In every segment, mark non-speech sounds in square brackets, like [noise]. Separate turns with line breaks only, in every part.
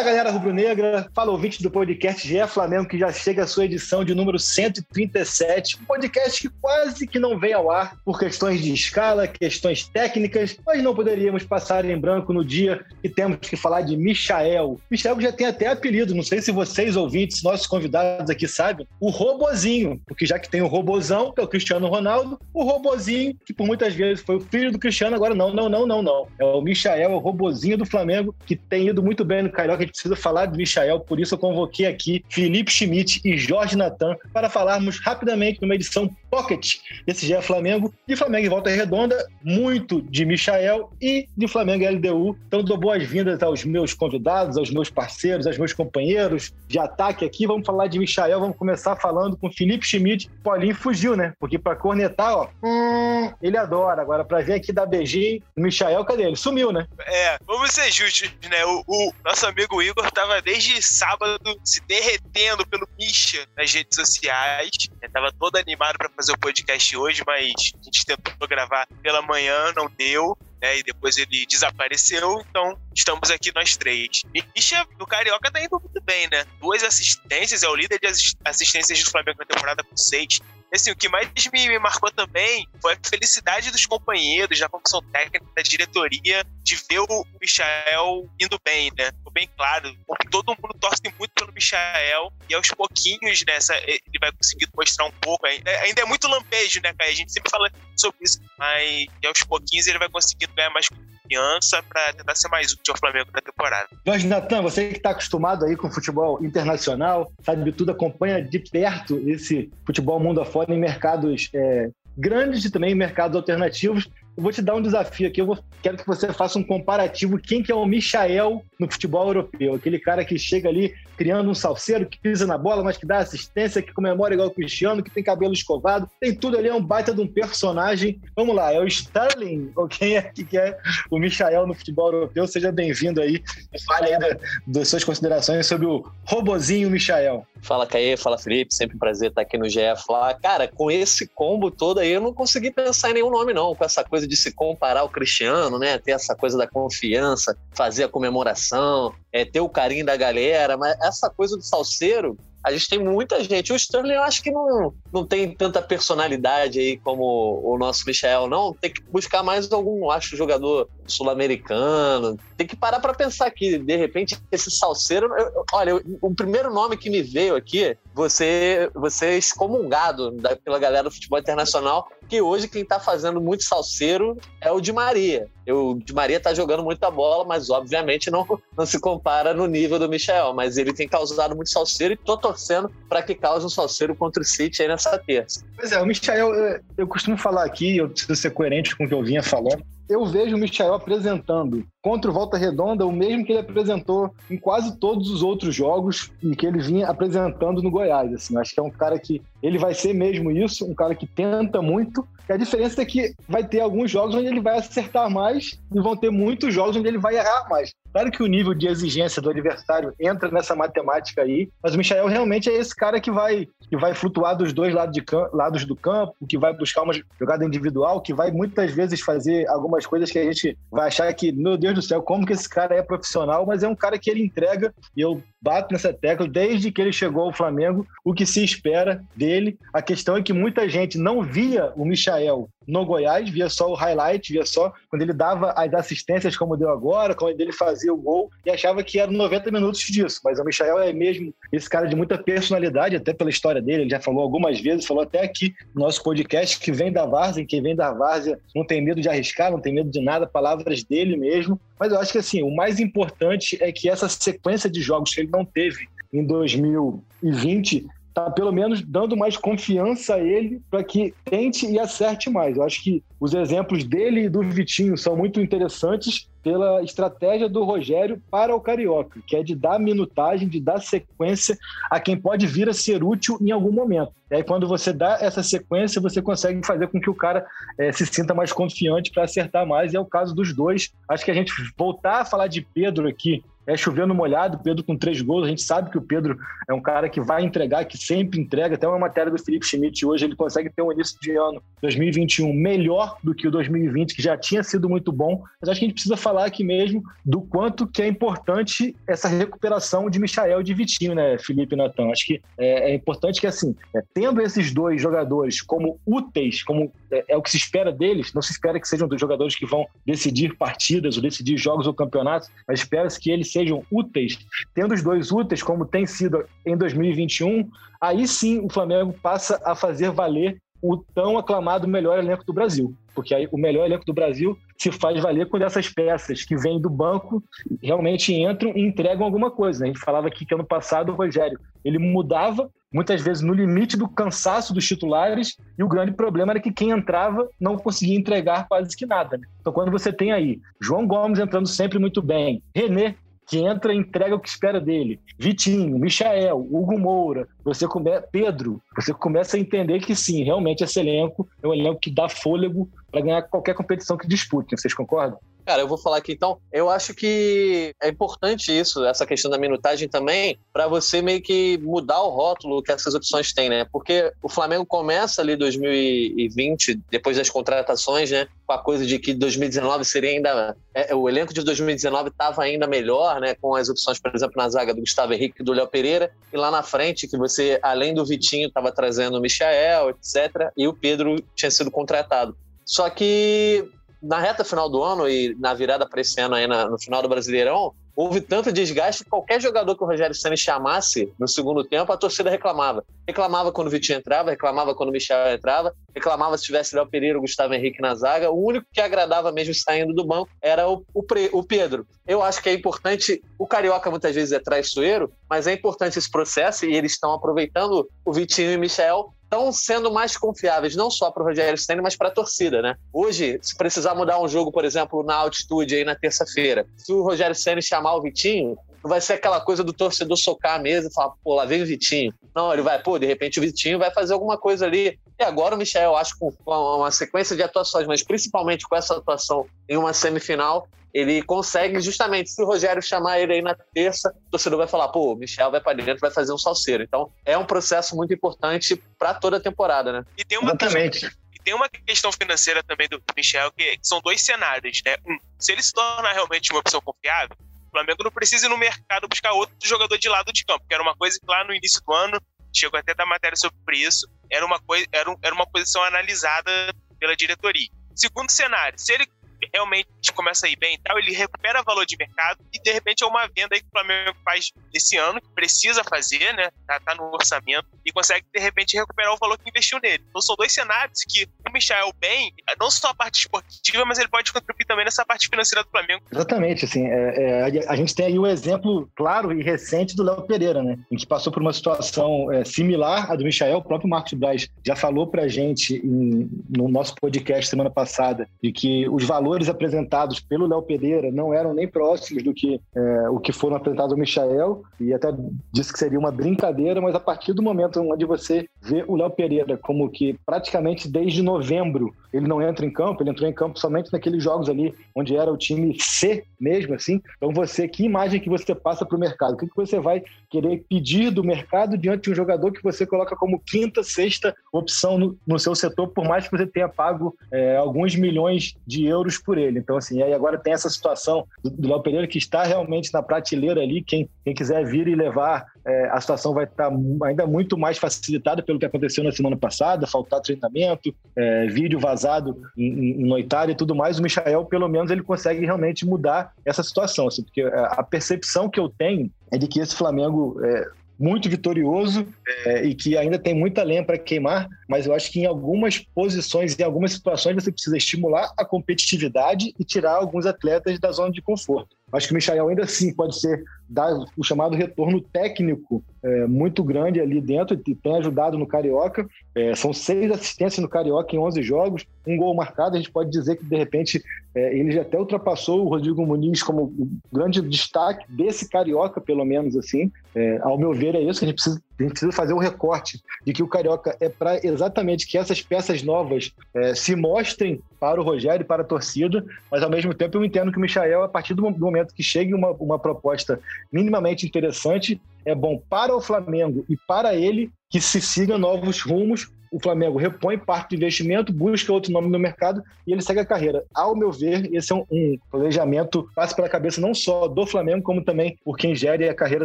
Fala galera rubro-negra, fala ouvinte do podcast GE Flamengo que já chega a sua edição de número 137, um podcast que quase que não vem ao ar por questões de escala, questões técnicas, mas não poderíamos passar em branco no dia que temos que falar de Michael. Michael já tem até apelido, não sei se vocês ouvintes, nossos convidados aqui sabem, o Robozinho, porque já que tem o Robozão, que é o Cristiano Ronaldo, o Robozinho, que por muitas vezes foi o filho do Cristiano, agora não, não, não, não, não. É o Michael, o Robozinho do Flamengo, que tem ido muito bem no Carioca precisa falar de Michael, por isso eu convoquei aqui Felipe Schmidt e Jorge Natan para falarmos rapidamente numa edição pocket desse GE Flamengo, de Flamengo em Volta Redonda, muito de Michael e de Flamengo LDU. Então dou boas-vindas aos meus convidados, aos meus parceiros, aos meus companheiros de ataque aqui. Vamos falar de Michael, vamos começar falando com Felipe Schmidt. Paulinho fugiu, né? Porque para cornetar, ó, hum, ele adora. Agora, para ver aqui da beijinho, o Michael, cadê ele? Sumiu, né?
É, vamos ser justos, né? O, o nosso amigo Igor tava desde sábado se derretendo pelo Misha nas redes sociais. Ele tava todo animado para fazer o podcast hoje, mas a gente tentou gravar pela manhã, não deu. Né, e depois ele desapareceu, então estamos aqui nós três. Misha do Carioca tá indo muito bem, né? Duas assistências, é o líder de assistências do Flamengo na temporada com seis assim, o que mais me, me, marcou também foi a felicidade dos companheiros, da comissão técnica, da diretoria, de ver o Michael indo bem, né? Ficou bem claro. Todo mundo torce muito pelo Michael e aos pouquinhos, né, ele vai conseguir mostrar um pouco. Ainda é muito lampejo, né, cara? A gente sempre fala sobre isso, mas aos pouquinhos ele vai conseguindo ganhar mais confiança para tentar ser mais útil ao Flamengo na temporada.
Jorge Natan, você que está acostumado aí com futebol internacional, sabe de tudo, acompanha de perto esse futebol mundo afora em mercados é, grandes e também em mercados alternativos. Eu vou te dar um desafio aqui, eu vou, quero que você faça um comparativo quem que é o Michael no futebol europeu, aquele cara que chega ali criando um salseiro, que pisa na bola, mas que dá assistência, que comemora igual o Cristiano, que tem cabelo escovado, tem tudo ali, é um baita de um personagem. Vamos lá, é o Sterling, ou quem é que é o Michael no futebol europeu? Seja bem-vindo aí, fale aí da, das suas considerações sobre o robozinho Michael.
Fala, Caê, fala, Felipe, sempre um prazer estar aqui no GF lá. Cara, com esse combo todo aí, eu não consegui pensar em nenhum nome, não, com essa coisa de se comparar ao Cristiano, né? Ter essa coisa da confiança, fazer a comemoração, é, ter o carinho da galera, mas essa coisa do salseiro, a gente tem muita gente. O Sterling eu acho que não, não tem tanta personalidade aí como o nosso Michel, não. Tem que buscar mais algum, acho, jogador sul-americano. Tem que parar para pensar que, de repente, esse salseiro. Eu, olha, eu, o primeiro nome que me veio aqui, você, você é excomungado da, pela galera do futebol internacional, que hoje quem tá fazendo muito salseiro é o Di Maria. O Di Maria tá jogando muita bola, mas obviamente não, não se compara no nível do Michel. Mas ele tem causado muito salseiro e tô torcendo para que cause um salseiro contra o City aí nessa terça.
Pois é, o Michel, eu, eu costumo falar aqui, eu preciso ser coerente com o que eu vinha falando eu vejo o Michel apresentando contra o Volta Redonda o mesmo que ele apresentou em quase todos os outros jogos em que ele vinha apresentando no Goiás. Assim, acho que é um cara que ele vai ser mesmo isso, um cara que tenta muito. A diferença é que vai ter alguns jogos onde ele vai acertar mais e vão ter muitos jogos onde ele vai errar mais. Claro que o nível de exigência do adversário entra nessa matemática aí, mas o Michel realmente é esse cara que vai, que vai flutuar dos dois lados, de lados do campo, que vai buscar uma jogada individual, que vai muitas vezes fazer algumas coisas que a gente vai achar que, meu Deus do céu, como que esse cara é profissional, mas é um cara que ele entrega, e eu bato nessa tecla desde que ele chegou ao Flamengo, o que se espera dele. A questão é que muita gente não via o Michael no Goiás, via só o highlight, via só quando ele dava as assistências como deu agora, quando ele fazia o gol, e achava que eram 90 minutos disso. Mas o Michael é mesmo esse cara de muita personalidade, até pela história dele, ele já falou algumas vezes, falou até aqui no nosso podcast, que vem da Várzea, quem vem da Várzea não tem medo de arriscar, não tem medo de nada, palavras dele mesmo. Mas eu acho que assim, o mais importante é que essa sequência de jogos que ele não teve em 2020 tá pelo menos dando mais confiança a ele para que tente e acerte mais. Eu acho que os exemplos dele e do Vitinho são muito interessantes pela estratégia do Rogério para o Carioca, que é de dar minutagem, de dar sequência a quem pode vir a ser útil em algum momento. E aí, quando você dá essa sequência, você consegue fazer com que o cara é, se sinta mais confiante para acertar mais. E é o caso dos dois. Acho que a gente voltar a falar de Pedro aqui é chovendo molhado, Pedro com três gols. A gente sabe que o Pedro é um cara que vai entregar, que sempre entrega. Até uma matéria do Felipe Schmidt hoje, ele consegue ter um início de ano 2021 melhor do que o 2020, que já tinha sido muito bom. Mas acho que a gente precisa falar aqui mesmo do quanto que é importante essa recuperação de Michael e de Vitinho, né, Felipe e Natan? Acho que é, é importante que, assim, é, tendo esses dois jogadores como úteis, como é, é, o que se espera deles, não se espera que sejam dos jogadores que vão decidir partidas ou decidir jogos ou campeonatos, mas espera-se que eles sejam úteis, tendo os dois úteis, como tem sido em 2021, aí sim o Flamengo passa a fazer valer o tão aclamado melhor elenco do Brasil. Porque aí o melhor elenco do Brasil se faz valer quando essas peças que vêm do banco realmente entram e entregam alguma coisa. A gente falava aqui que ano passado o Rogério ele mudava muitas vezes no limite do cansaço dos titulares, e o grande problema era que quem entrava não conseguia entregar quase que nada. Né? Então, quando você tem aí João Gomes entrando sempre muito bem, René que entra e entrega o que espera dele. Vitinho, Michael, Hugo Moura, você come... Pedro, você começa a entender que sim, realmente esse elenco é um elenco que dá fôlego para ganhar qualquer competição que dispute. Vocês concordam?
Cara, eu vou falar aqui então. Eu acho que é importante isso, essa questão da minutagem também, para você meio que mudar o rótulo que essas opções têm, né? Porque o Flamengo começa ali 2020, depois das contratações, né? Com a coisa de que 2019 seria ainda. É, o elenco de 2019 estava ainda melhor, né? Com as opções, por exemplo, na zaga do Gustavo Henrique e do Léo Pereira. E lá na frente, que você, além do Vitinho, estava trazendo o Michael, etc. E o Pedro tinha sido contratado. Só que na reta final do ano e na virada para esse ano aí na, no final do Brasileirão, houve tanto desgaste que qualquer jogador que o Rogério Senna chamasse no segundo tempo, a torcida reclamava. Reclamava quando o Vitinho entrava, reclamava quando o Michel entrava, reclamava se tivesse Léo Pereira ou Gustavo Henrique na zaga. O único que agradava mesmo saindo do banco era o, o, o Pedro. Eu acho que é importante, o Carioca muitas vezes é traiçoeiro, mas é importante esse processo e eles estão aproveitando o Vitinho e o Michel estão sendo mais confiáveis, não só para o Rogério Ceni, mas para a torcida, né? Hoje, se precisar mudar um jogo, por exemplo, na altitude aí na terça-feira, se o Rogério Ceni chamar o Vitinho, não vai ser aquela coisa do torcedor socar a mesa e falar, pô, lá vem o Vitinho. Não, ele vai, pô, de repente o Vitinho vai fazer alguma coisa ali. E agora o Michel, eu acho, com uma sequência de atuações, mas principalmente com essa atuação em uma semifinal, ele consegue justamente, se o Rogério chamar ele aí na terça, o torcedor vai falar, pô, o Michel vai para dentro, vai fazer um salseiro. Então, é um processo muito importante para toda a temporada, né?
E tem uma Exatamente. e tem uma questão financeira também do Michel, que são dois cenários, né? Um, se ele se tornar realmente uma opção confiável, o Flamengo não precisa ir no mercado buscar outro jogador de lado de campo, que era uma coisa que lá no início do ano, chegou até a dar matéria sobre isso, era uma, coisa, era, um, era uma posição analisada pela diretoria. Segundo cenário, se ele realmente começa a ir bem e tal, ele recupera valor de mercado e de repente é uma venda aí que o Flamengo faz esse ano, que precisa fazer, né? Tá, tá, no orçamento e consegue de repente recuperar o valor que investiu nele. Então são dois cenários que o Michel bem, não só a parte esportiva, mas ele pode contribuir também nessa parte financeira do Flamengo.
Exatamente, assim, é, é, a gente tem aí o um exemplo claro e recente do Léo Pereira, né? Em que passou por uma situação é, similar à do Michel, o próprio Marcos Braz já falou pra gente em, no nosso podcast semana passada de que os valores apresentados pelo Léo Pereira não eram nem próximos do que é, o que foram apresentados ao Michael, e até disse que seria uma brincadeira, mas a partir do momento onde você vê o Léo Pereira como que praticamente desde novembro ele não entra em campo, ele entrou em campo somente naqueles jogos ali onde era o time C mesmo, assim. Então você, que imagem que você passa para o mercado? O que, que você vai querer pedir do mercado diante de um jogador que você coloca como quinta, sexta opção no, no seu setor, por mais que você tenha pago é, alguns milhões de euros por ele. Então, assim, aí agora tem essa situação do Léo Pereira que está realmente na prateleira ali. Quem, quem quiser vir e levar, é, a situação vai estar ainda muito mais facilitada pelo que aconteceu na semana passada, faltar treinamento, é, vídeo vazado em, em noitada e tudo mais. O Michael, pelo menos, ele consegue realmente mudar essa situação, assim, porque é, a percepção que eu tenho é de que esse Flamengo é, muito vitorioso é, e que ainda tem muita lenha para queimar, mas eu acho que em algumas posições, em algumas situações, você precisa estimular a competitividade e tirar alguns atletas da zona de conforto. Acho que o Michael ainda assim pode ser dar o chamado retorno técnico é, muito grande ali dentro e tem ajudado no Carioca. É, são seis assistências no Carioca em 11 jogos, um gol marcado. A gente pode dizer que, de repente, é, ele já até ultrapassou o Rodrigo Muniz como o grande destaque desse Carioca, pelo menos assim. É, ao meu ver, é isso que a gente precisa, a gente precisa fazer um recorte de que o Carioca é para exatamente que essas peças novas é, se mostrem para o Rogério e para a torcida, mas ao mesmo tempo eu entendo que o Michael, a partir do momento que chegue uma, uma proposta minimamente interessante, é bom para o Flamengo e para ele que se siga novos rumos o Flamengo repõe parte do investimento, busca outro nome no mercado e ele segue a carreira. Ao meu ver, esse é um, um planejamento passa pela cabeça não só do Flamengo, como também por quem gere a carreira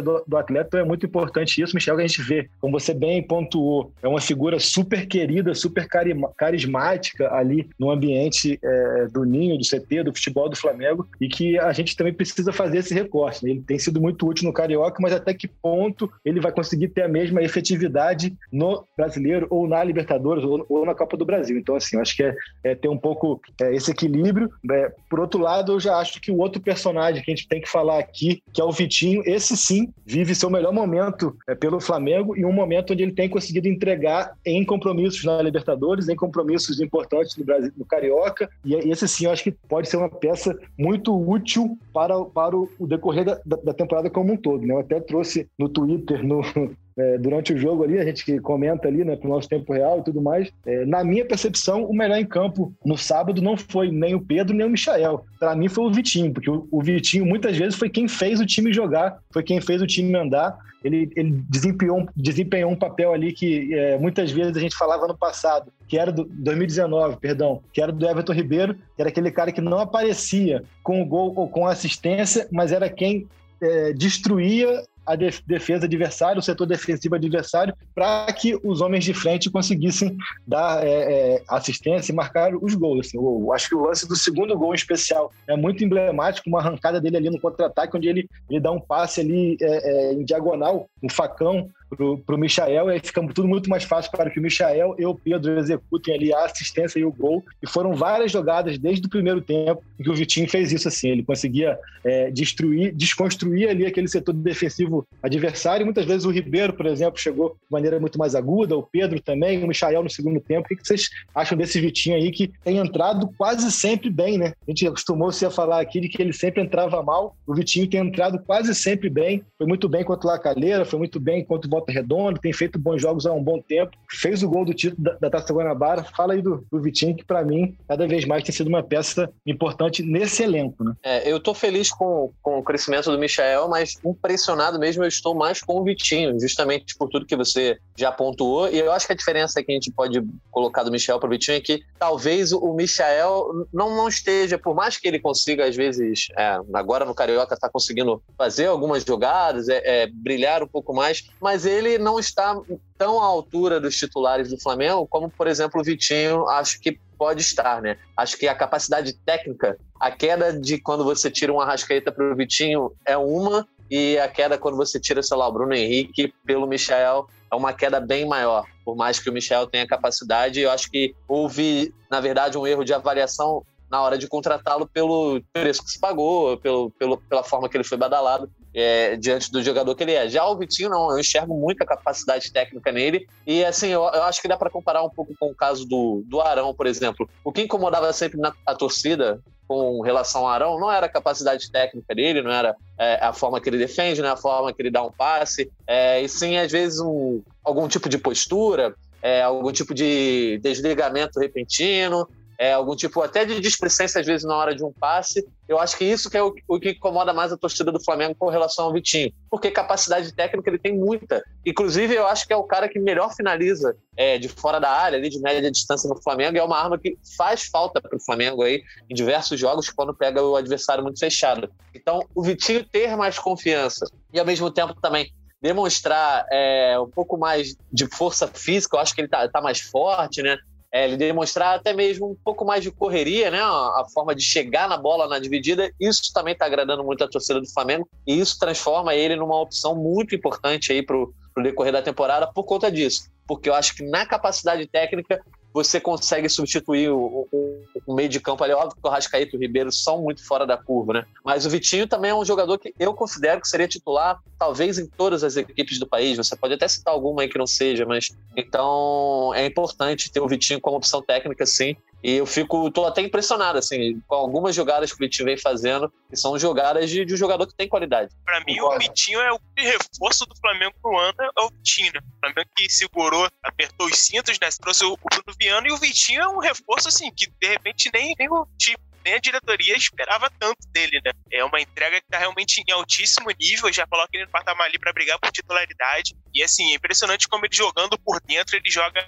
do, do atleta. Então é muito importante isso, Michel, que a gente vê, como você bem pontuou, é uma figura super querida, super carismática ali no ambiente é, do Ninho, do CT, do futebol do Flamengo e que a gente também precisa fazer esse recorte. Né? Ele tem sido muito útil no Carioca, mas até que ponto ele vai conseguir ter a mesma efetividade no brasileiro ou na Libertadores ou, ou, na Copa do Brasil. Então, assim, eu acho que é, é ter um pouco é, esse equilíbrio. É, por outro lado, eu já acho que o outro personagem que a gente tem que falar aqui, que é o Vitinho, esse sim vive seu melhor momento é, pelo Flamengo e um momento onde ele tem conseguido entregar em compromissos na Libertadores, em compromissos importantes no Brasil, no Carioca. E esse sim, eu acho que pode ser uma peça muito útil para, para o decorrer da, da temporada como um todo. Né? Eu até trouxe no Twitter, no, é, durante o jogo ali, a gente comenta ali, né, pro nosso tempo real e tudo mais. É, na minha percepção, o melhor em campo no sábado não foi nem o Pedro nem o Michael. Para mim foi o Vitinho, porque o, o, Vitinho muitas vezes foi quem fez o time jogar, foi quem fez o time andar. Ele, ele desempenhou, desempenhou um papel ali que é, muitas vezes a gente falava no passado, que era do 2019, perdão, que era do Everton Ribeiro, que era aquele cara que não aparecia com o gol ou com a assistência, mas era quem é, destruía a defesa adversária, o setor defensivo adversário, para que os homens de frente conseguissem dar é, é, assistência e marcar os gols. Assim. Eu acho que o lance do segundo gol em especial é muito emblemático, uma arrancada dele ali no contra-ataque, onde ele, ele dá um passe ali é, é em diagonal, um facão, para o Michael, e aí fica tudo muito mais fácil para que o Michael e o Pedro executem ali a assistência e o gol. E foram várias jogadas desde o primeiro tempo que o Vitinho fez isso assim. Ele conseguia é, destruir, desconstruir ali aquele setor defensivo adversário. Muitas vezes o Ribeiro, por exemplo, chegou de maneira muito mais aguda, o Pedro também, o Michael no segundo tempo. O que vocês acham desse Vitinho aí que tem entrado quase sempre bem, né? A gente acostumou-se a falar aqui de que ele sempre entrava mal. O Vitinho tem entrado quase sempre bem. Foi muito bem contra o Lacalheira, foi muito bem contra o Volta Redonda, tem feito bons jogos há um bom tempo, fez o gol do título da, da Taça Guanabara. Fala aí do, do Vitinho, que para mim, cada vez mais tem sido uma peça importante nesse elenco, né?
É, eu tô feliz com, com o crescimento do Michel, mas impressionado mesmo eu estou mais com o Vitinho, justamente por tudo que você já pontuou. E eu acho que a diferença que a gente pode colocar do Michel para o Vitinho é que talvez o Michel não, não esteja, por mais que ele consiga, às vezes, é, agora no Carioca, está conseguindo fazer algumas jogadas, é, é, brilhar um pouco mais, mas ele não está tão à altura dos titulares do Flamengo como, por exemplo, o Vitinho, acho que pode estar, né? Acho que a capacidade técnica, a queda de quando você tira um Arrascaeta para o Vitinho é uma, e a queda quando você tira, sei lá, o Bruno Henrique pelo Michel é uma queda bem maior, por mais que o Michel tenha capacidade. Eu acho que houve, na verdade, um erro de avaliação na hora de contratá-lo pelo preço que se pagou, pelo, pelo, pela forma que ele foi badalado é, diante do jogador que ele é. Já o Vitinho, não, eu enxergo muita capacidade técnica nele. E assim, eu, eu acho que dá para comparar um pouco com o caso do, do Arão, por exemplo. O que incomodava sempre na a torcida com relação ao Arão não era a capacidade técnica dele, não era é, a forma que ele defende, não é a forma que ele dá um passe, é, e sim, às vezes, um, algum tipo de postura, é, algum tipo de desligamento repentino, é, algum tipo até de displicência, às vezes, na hora de um passe. Eu acho que isso que é o, o, que incomoda mais a torcida do Flamengo com relação ao Vitinho. Porque capacidade técnica ele tem muita. Inclusive, eu acho que é o cara que melhor finaliza é, de fora da área, ali, de média distância no Flamengo. É uma arma que faz falta para o Flamengo aí em diversos jogos quando pega o adversário muito fechado. Então, o Vitinho ter mais confiança e, ao mesmo tempo, também demonstrar é, um pouco mais de força física, eu acho que ele tá, tá mais forte, né? É, ele demonstrar até mesmo um pouco mais de correria, né? A, forma de chegar na bola na dividida. Isso também está agradando muito a torcida do Flamengo e isso transforma ele numa opção muito importante aí para o decorrer da temporada por conta disso. Porque eu acho que na capacidade técnica você consegue substituir o, o, o meio de campo ali. Óbvio que o Rascaeta e o Ribeiro são muito fora da curva, né? Mas o Vitinho também é um jogador que eu considero que seria titular, talvez em todas as equipes do país. Você pode até citar alguma aí que não seja, mas então é importante ter o Vitinho como opção técnica, sim. E eu fico, tô até impressionado, assim, com algumas jogadas que o Vitinho vem fazendo, que são jogadas de, de um jogador que tem qualidade.
Para mim, o Vitinho é o reforço do Flamengo pro ano, é o Vitinho, né? O Flamengo que segurou, apertou os cintos, né? Trouxe o Bruno Viano e o Vitinho é um reforço, assim, que de repente nem, nem o time nem a diretoria esperava tanto dele, né? É uma entrega que tá realmente em altíssimo nível, já coloca ele no patamar ali para brigar por titularidade. E assim, é impressionante como ele jogando por dentro, ele joga,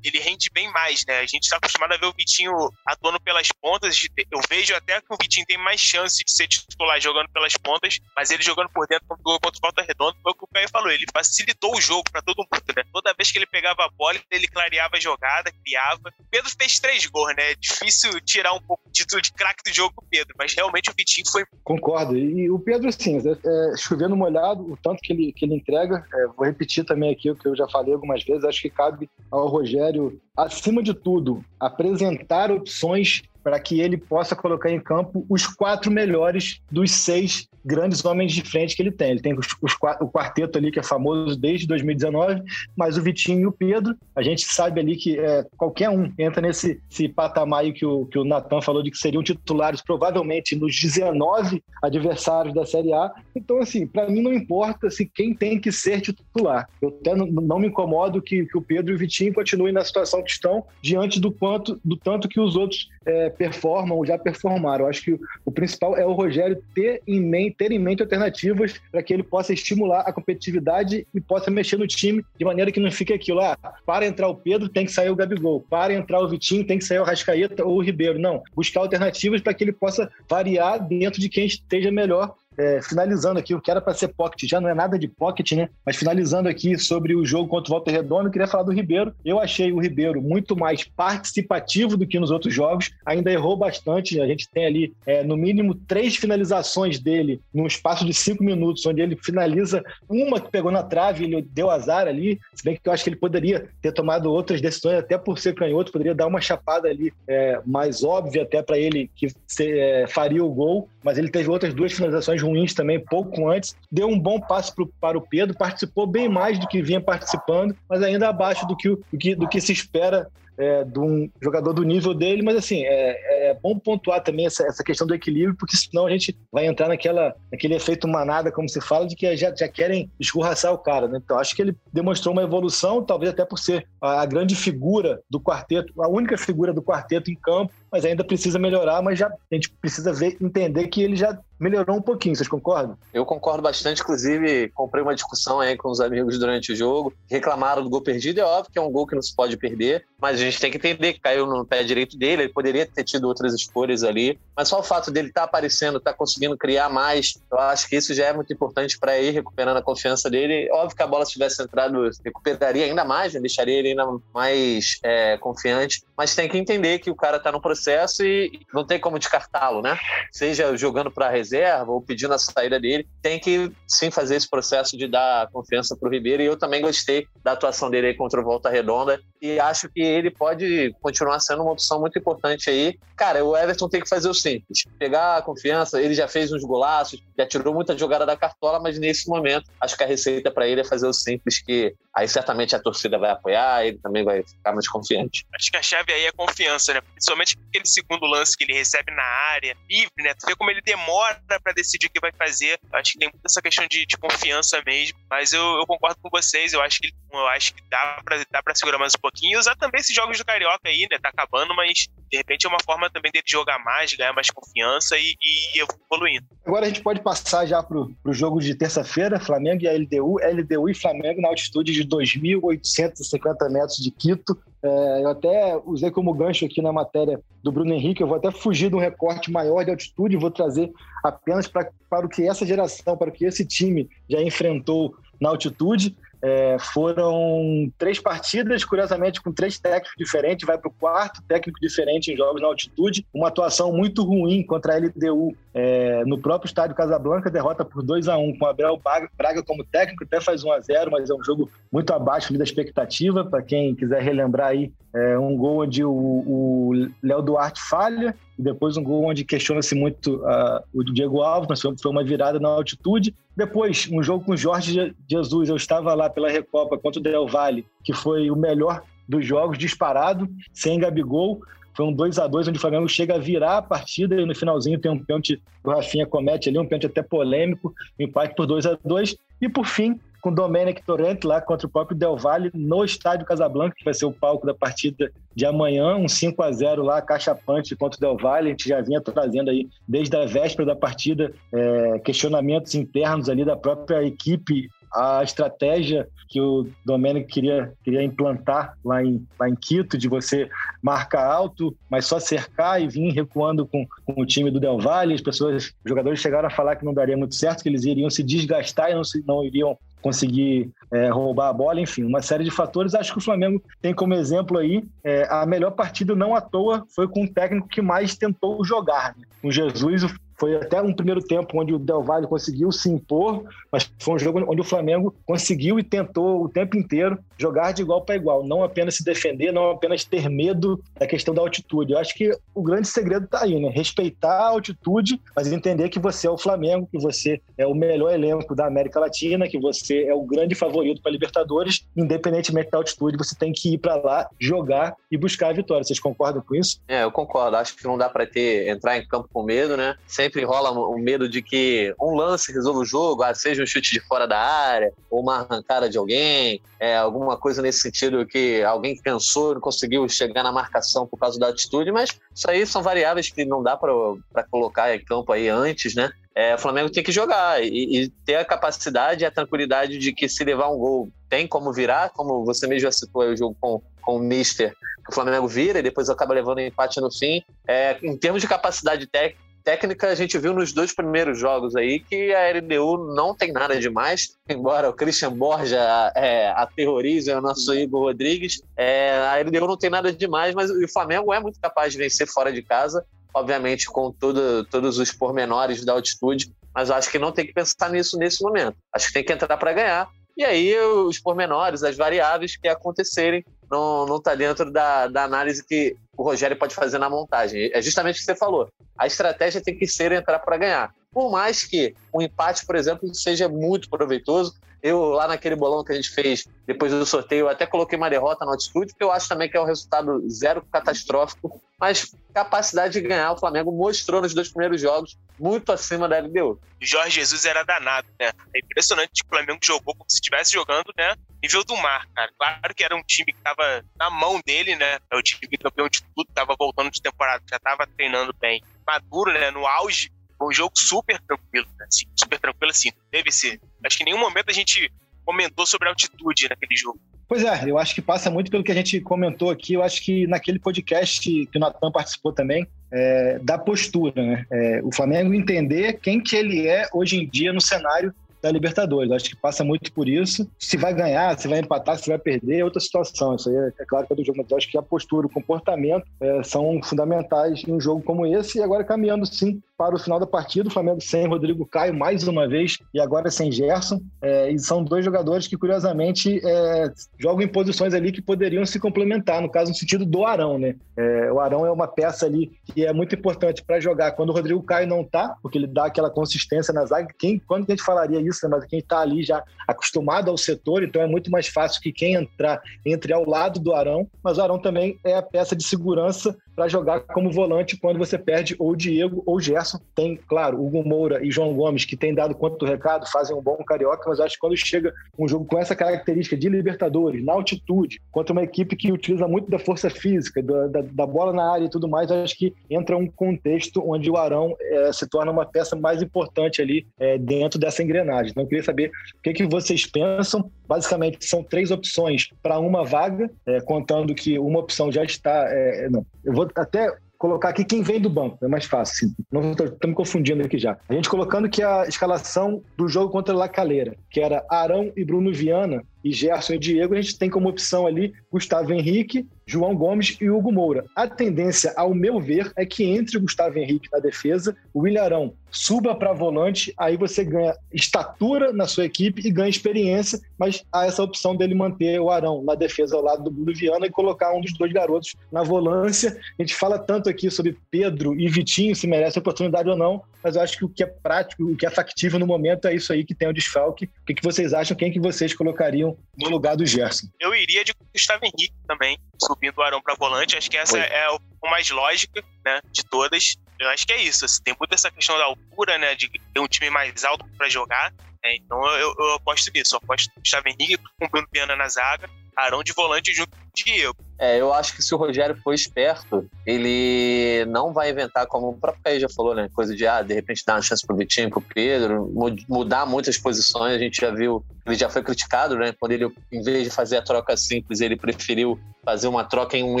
ele rende bem mais, né? A gente tá acostumado a ver o Vitinho atuando pelas pontas. Eu vejo até que o Vitinho tem mais chance de ser titular jogando pelas pontas, mas ele jogando por dentro contra o Volta Redonda, foi o que o Caio falou, ele facilitou o jogo para todo mundo, né? Toda vez que ele pegava a bola, ele clareava a jogada, criava. O Pedro fez três gols, né? É difícil tirar um pouco o título de craque do jogo o Pedro, mas realmente o Vitinho foi.
Concordo. E o Pedro, assim, é, chovendo molhado, o tanto que ele, que ele entrega, é, vou repetir também aqui o que eu já falei algumas vezes, acho que cabe ao Rogério, acima de tudo, apresentar opções para que ele possa colocar em campo os quatro melhores dos seis grandes homens de frente que ele tem. Ele tem os, os, o quarteto ali que é famoso desde 2019, mas o Vitinho e o Pedro, a gente sabe ali que é, qualquer um entra nesse patamar aí que o, que o Natan falou de que seriam titulares provavelmente nos 19 adversários da Série A. Então, assim, para mim não importa se quem tem que ser titular. Eu até não, não me incomodo que, que, o Pedro e o Vitinho continuem na situação que estão diante do quanto do tanto que os outros é, performam ou já performaram. Eu acho que o, principal é o Rogério ter em mente ter em mente alternativas para que ele possa estimular a competitividade e possa mexer no time de maneira que não fique aquilo, ah, para entrar o Pedro tem que sair o Gabigol, para entrar o Vitinho tem que sair o Rascaeta ou o Ribeiro. Não, buscar alternativas para que ele possa variar dentro de quem esteja melhor é, finalizando aqui, o que era para ser pocket, já não é nada de pocket, né? Mas finalizando aqui sobre o jogo contra o Walter Redondo, eu queria falar do Ribeiro. Eu achei o Ribeiro muito mais participativo do que nos outros jogos, ainda errou bastante. A gente tem ali, é, no mínimo, três finalizações dele num espaço de cinco minutos, onde ele finaliza uma que pegou na trave, ele deu azar ali. Se bem que eu acho que ele poderia ter tomado outras decisões, até por ser canhoto, poderia dar uma chapada ali é, mais óbvia até para ele que se, é, faria o gol, mas ele teve outras duas finalizações ruins também, pouco antes. Deu um bom passo pro, para o Pedro, participou bem mais do que vinha participando, mas ainda abaixo do que, do que, do que se espera é, de um jogador do nível dele, mas assim, é, é bom pontuar também essa, essa, questão do equilíbrio, porque senão a gente vai entrar naquela, naquele efeito manada, como se fala, de que já, já querem escorraçar o cara, né? Então acho que ele demonstrou uma evolução, talvez até por ser a, a grande figura do quarteto, a única figura do quarteto em campo, mas ainda precisa melhorar, mas já a gente precisa ver, entender que ele já melhorou um pouquinho, vocês concordam?
Eu concordo bastante, inclusive comprei uma discussão aí com os amigos durante o jogo, reclamaram do gol perdido, é óbvio que é um gol que não se pode perder, mas a gente tem que entender que caiu no pé direito dele, ele poderia ter tido outras escolhas ali, mas só o fato dele estar tá aparecendo, estar tá conseguindo criar mais, eu acho que isso já é muito importante para ir recuperando a confiança dele. Óbvio que a bola se tivesse entrado, recuperaria ainda mais, né? deixaria ele ainda mais é, confiante, mas tem que entender que o cara está no processo e não tem como descartá-lo, né? Seja jogando para reserva ou pedindo a saída dele, tem que sim fazer esse processo de dar confiança para o Ribeiro. E eu também gostei da atuação dele contra o Volta Redonda e acho que ele pode continuar sendo uma opção muito importante aí. Cara, o Everton tem que fazer o simples: pegar a confiança. Ele já fez uns golaços, já tirou muita jogada da cartola, mas nesse momento acho que a receita para ele é fazer o simples, que aí certamente a torcida vai apoiar, ele também vai ficar mais confiante.
Acho que a chave aí é confiança, né? Principalmente aquele segundo lance que ele recebe na área, livre, né? Tu vê como ele demora para decidir o que vai fazer. Acho que tem muita essa questão de, de confiança mesmo. Mas eu, eu, concordo com vocês, eu acho que eu acho que dá pra, dá segurar mais um pouquinho e usar também esses jogos do Carioca aí, né? Tá acabando, mas de repente é uma forma também dele jogar mais, ganhar mais confiança e, e evoluindo.
Agora a gente pode passar já pro, pro jogo de terça-feira, Flamengo e a LDU. LDU e Flamengo na altitude de 2.850 metros de Quito. É, eu até usei como gancho aqui na matéria do Bruno Henrique, eu vou até fugir de um recorte maior de altitude, vou trazer apenas pra, para o que essa geração, para o que esse time já enfrentou na altitude. É, foram três partidas, curiosamente, com três técnicos diferentes, vai para o quarto técnico diferente em jogos na altitude. Uma atuação muito ruim contra a LDU é, no próprio estádio Casablanca, derrota por 2 a 1 com o Abel Braga como técnico, até faz 1 a 0 mas é um jogo muito abaixo da expectativa. Para quem quiser relembrar aí, é um gol onde o, o Léo Duarte falha, e depois um gol onde questiona-se muito uh, o Diego Alves, mas foi uma virada na altitude. Depois, um jogo com Jorge Jesus, eu estava lá pela Recopa contra o Del Valle, que foi o melhor dos jogos, disparado, sem Gabigol. Foi um 2 a 2 onde o Flamengo chega a virar a partida e no finalzinho tem um pênalti que o Rafinha comete ali, um pênalti até polêmico, empate por 2 a 2 E por fim, com Domenic Torrente lá contra o próprio Del Valle no estádio Casablanca, que vai ser o palco da partida de amanhã, um 5 a 0 lá, caixa punch contra o Del Valle. A gente já vinha trazendo aí, desde a véspera da partida, é, questionamentos internos ali da própria equipe a estratégia que o Domênico queria, queria implantar lá em, lá em Quito, de você marcar alto, mas só cercar e vir recuando com, com o time do Del Valle. As pessoas, os jogadores chegaram a falar que não daria muito certo, que eles iriam se desgastar e não, se, não iriam conseguir é, roubar a bola, enfim, uma série de fatores. Acho que o Flamengo tem como exemplo aí é, a melhor partida, não à toa, foi com o técnico que mais tentou jogar. Né? Com Jesus, foi até um primeiro tempo onde o Del Valle conseguiu se impor, mas foi um jogo onde o Flamengo conseguiu e tentou o tempo inteiro jogar de igual para igual, não apenas se defender, não apenas ter medo da questão da altitude. Eu acho que o grande segredo está aí, né? Respeitar a altitude, mas entender que você é o Flamengo, que você é o melhor elenco da América Latina, que você é o grande favorito para Libertadores, independentemente da altitude, você tem que ir para lá, jogar e buscar a vitória. Vocês concordam com isso?
É, eu concordo. Acho que não dá para ter entrar em campo com medo, né? Sempre sempre rola o medo de que um lance resolva o jogo, ah, seja um chute de fora da área, ou uma arrancada de alguém, é, alguma coisa nesse sentido que alguém pensou e não conseguiu chegar na marcação por causa da atitude, mas isso aí são variáveis que não dá para colocar em campo aí antes, né? É, o Flamengo tem que jogar e, e, ter a capacidade e a tranquilidade de que se levar um gol tem como virar, como você mesmo já citou aí o jogo com, com o Mister, que o Flamengo vira e depois acaba levando empate no fim. É, em termos de capacidade técnica, técnica a gente viu nos dois primeiros jogos aí que a LDU não tem nada demais, embora o Christian Borja é, aterrorize o nosso Igor Rodrigues, é, a LDU não tem nada demais, mas o Flamengo é muito capaz de vencer fora de casa, obviamente com todo, todos os pormenores da altitude, mas acho que não tem que pensar nisso nesse momento. Acho que tem que entrar para ganhar. E aí os pormenores, as variáveis que acontecerem, não está dentro da, da análise que o Rogério pode fazer na montagem. É justamente o que você falou. A estratégia tem que ser entrar para ganhar. Por mais que um empate, por exemplo, seja muito proveitoso, eu, lá naquele bolão que a gente fez depois do sorteio, até coloquei uma derrota no altitude, porque eu acho também que é um resultado zero catastrófico, mas capacidade de ganhar o Flamengo mostrou nos dois primeiros jogos muito acima da LDU.
Jorge Jesus era danado, né? É impressionante que o Flamengo jogou como se estivesse jogando, né? Nível do mar, cara. Claro que era um time que tava na mão dele, né? É o time campeão de tudo, tava voltando de temporada, já tava treinando bem. Maduro, né? No auge, foi um jogo super tranquilo, né? assim, super tranquilo, assim. Teve esse. Acho que em nenhum momento a gente comentou sobre altitude naquele jogo.
Pois é, eu acho que passa muito pelo que a gente comentou aqui. Eu acho que naquele podcast que o Natan participou também, é, da postura, né? É, o Flamengo entender quem que ele é hoje em dia no cenário da Libertadores. Acho que passa muito por isso. Se vai ganhar, se vai empatar, se vai perder, é outra situação. Isso aí é, é claro que é do jogo, mas acho que a postura, o comportamento é, são fundamentais em um jogo como esse. E agora caminhando sim para o final da partida, o Flamengo sem Rodrigo Caio mais uma vez e agora sem Gerson. É, e são dois jogadores que, curiosamente, é, jogam em posições ali que poderiam se complementar, no caso, no sentido do Arão, né? É, o Arão é uma peça ali que é muito importante para jogar quando o Rodrigo Caio não tá, porque ele dá aquela consistência na zaga. Quem, quando que a gente falaria isso, né? Mas quem está ali já acostumado ao setor, então é muito mais fácil que quem entrar entre ao lado do Arão, mas o Arão também é a peça de segurança para jogar como volante quando você perde ou Diego ou Gerson. Tem, claro, Hugo Moura e João Gomes, que tem dado quanto recado, fazem um bom carioca, mas acho que quando chega um jogo com essa característica de Libertadores, na altitude, contra uma equipe que utiliza muito da força física, da, da, da bola na área e tudo mais, acho que entra um contexto onde o Arão é, se torna uma peça mais importante ali é, dentro dessa engrenagem. Então, eu queria saber o que, que vocês pensam. Basicamente, são três opções para uma vaga, é, contando que uma opção já está. É, não, eu vou até colocar aqui quem vem do banco, é mais fácil. Não estou me confundindo aqui já. A gente colocando que a escalação do jogo contra La Calera, que era Arão e Bruno Viana, e Gerson e Diego, a gente tem como opção ali Gustavo Henrique, João Gomes e Hugo Moura. A tendência, ao meu ver, é que entre o Gustavo Henrique na defesa, o Ilharão suba para volante, aí você ganha estatura na sua equipe e ganha experiência, mas há essa opção dele manter o Arão na defesa ao lado do Bruno Viana e colocar um dos dois garotos na volância. A gente fala tanto aqui sobre Pedro e Vitinho, se merece oportunidade ou não, mas eu acho que o que é prático, o que é factível no momento é isso aí que tem o desfalque. O que, que vocês acham? Quem que vocês colocariam no lugar do Gerson?
Eu iria de Gustavo Henrique também, subindo o Arão para volante. Acho que essa Oi. é a mais lógica né, de todas. Eu acho que é isso. Assim, tem muito essa questão da altura, né? De ter um time mais alto para jogar. Né, então eu, eu, aposto nisso. Eu aposto Gustavo Henrique com Bruno Piana na zaga, Arão de volante junto com Diego.
É, eu acho que se o Rogério for esperto, ele não vai inventar, como o próprio Caio já falou, né? Coisa de, ah, de repente dar uma chance pro Vitinho, pro Pedro, mudar muitas posições. A gente já viu, ele já foi criticado, né? Quando ele, em vez de fazer a troca simples, ele preferiu fazer uma troca em um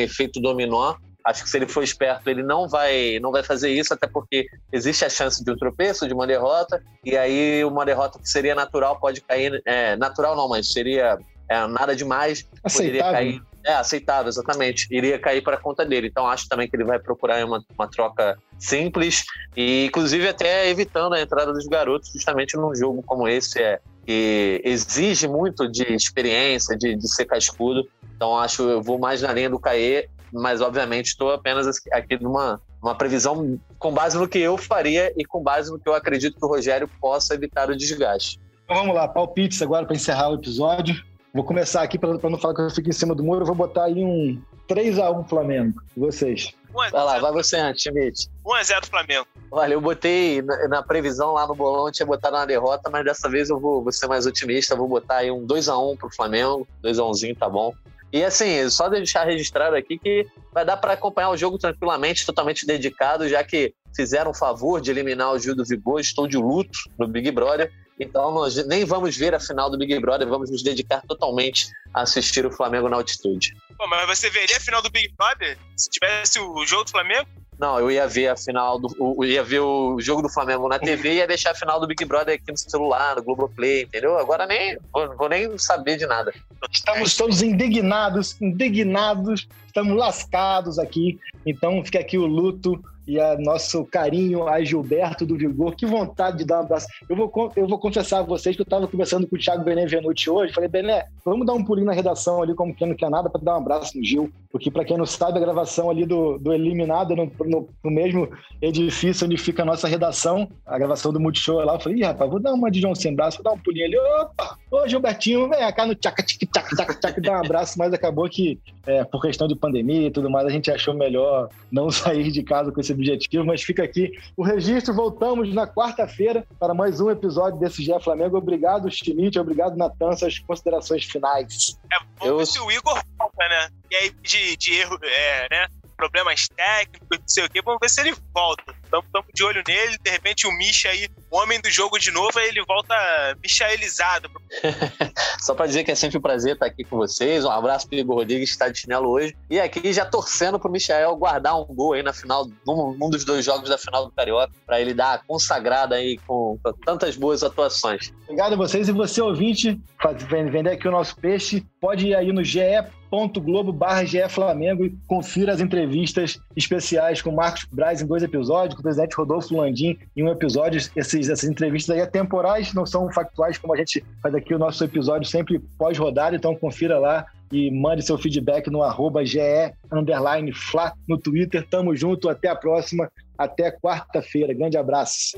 efeito dominó. Acho que se ele for esperto, ele não vai, não vai fazer isso, até porque existe a chance de um tropeço, de uma derrota, e aí uma derrota que seria natural pode cair. É, natural não, mas seria é, nada demais.
Aceitável. Poderia cair
é, aceitável, exatamente. Iria cair para a conta dele. Então acho também que ele vai procurar uma, uma troca simples e, inclusive, até evitando a entrada dos garotos, justamente num jogo como esse, é, que exige muito de experiência, de, de ser cascudo. Então acho eu vou mais na linha do Caê, mas obviamente estou apenas aqui numa uma previsão com base no que eu faria e com base no que eu acredito que o Rogério possa evitar o desgaste.
Então vamos lá, palpites agora para encerrar o episódio. Vou começar aqui para não falar que eu fico em cima do muro. Eu vou botar aí um 3x1 Flamengo. Vocês?
Vai lá, vai você antes, Schmidt.
1x0 Flamengo.
Olha, eu botei na, na, previsão lá no bolão, eu tinha botado na derrota, mas dessa vez eu vou, vou ser mais otimista. Vou botar aí um 2x1 pro Flamengo. 2x1zinho tá bom. E assim, só deixar registrado aqui que vai dar para acompanhar o jogo tranquilamente, totalmente dedicado, já que fizeram o favor de eliminar o Gil do Vigor. Estou de luto no Big Brother. Então, nós nem vamos ver a final do Big Brother, vamos nos dedicar totalmente a assistir o Flamengo na altitude.
Pô, mas você veria a final do Big Brother se tivesse o jogo do Flamengo?
Não, eu ia ver a final do. Eu ia ver o jogo do Flamengo na TV e ia deixar a final do Big Brother aqui no celular, no Globoplay, entendeu? Agora nem vou, vou nem saber de nada.
Estamos todos indignados, indignados, estamos lascados aqui. Então fica aqui o luto e a nosso carinho a Gilberto do Vigor. Que vontade de dar um abraço. Eu vou, eu vou confessar a vocês que eu estava conversando com o Thiago Benevenuti hoje. Falei, Bené, vamos dar um pulinho na redação ali, como quem não quer nada, para dar um abraço no Gil. Porque, para quem não sabe, a gravação ali do, do Eliminado, no, no, no, mesmo edifício onde fica a nossa redação, a gravação do Multishow lá. Eu falei, Ih, rapaz, vou dar uma de João sem braço, vou dar um pulinho ali. Opa! Ô, Gilbertinho, vem cá no tchaca, tic, tchac, tchac, tchac, dar um abraço. Mas acabou que, é, por questão de pandemia e tudo mais, a gente achou melhor não [laughs] sair de casa com esse objetivo, mas fica aqui o registro. Voltamos na quarta-feira para mais um episódio desse GE Flamengo. Obrigado, Schmidt. Obrigado, Natan. Suas considerações finais.
É, vamos Eu... ver se o Igor volta, né? E aí, de, de erro, é, né? problemas técnicos, não sei o quê. Vamos ver se ele volta. Estamos de olho nele. De repente, o Misha aí, o homem do jogo de novo, aí ele volta michaelizado. [laughs]
Só para dizer que é sempre um prazer estar aqui com vocês. Um abraço pro Igor Rodrigues, que está de chinelo hoje. E aqui já torcendo pro Michael guardar um gol aí na final, num, num dos dois jogos da final do Carioca, para ele dar a consagrada aí com, com, tantas boas atuações.
Obrigado a vocês. E você, ouvinte, vender aqui o nosso peixe, pode ir aí no GE barra Flamengo e confira as entrevistas especiais com Marcos Braz em dois episódios, com o presidente Rodolfo Landim em um episódio. Esses, essas entrevistas aí temporais, não são factuais, como a gente faz aqui o nosso episódio sempre pós-rodada, então confira lá e mande seu feedback no arroba GE underline Fla no Twitter. Tamo junto, até a próxima, até quarta-feira. Grande abraço.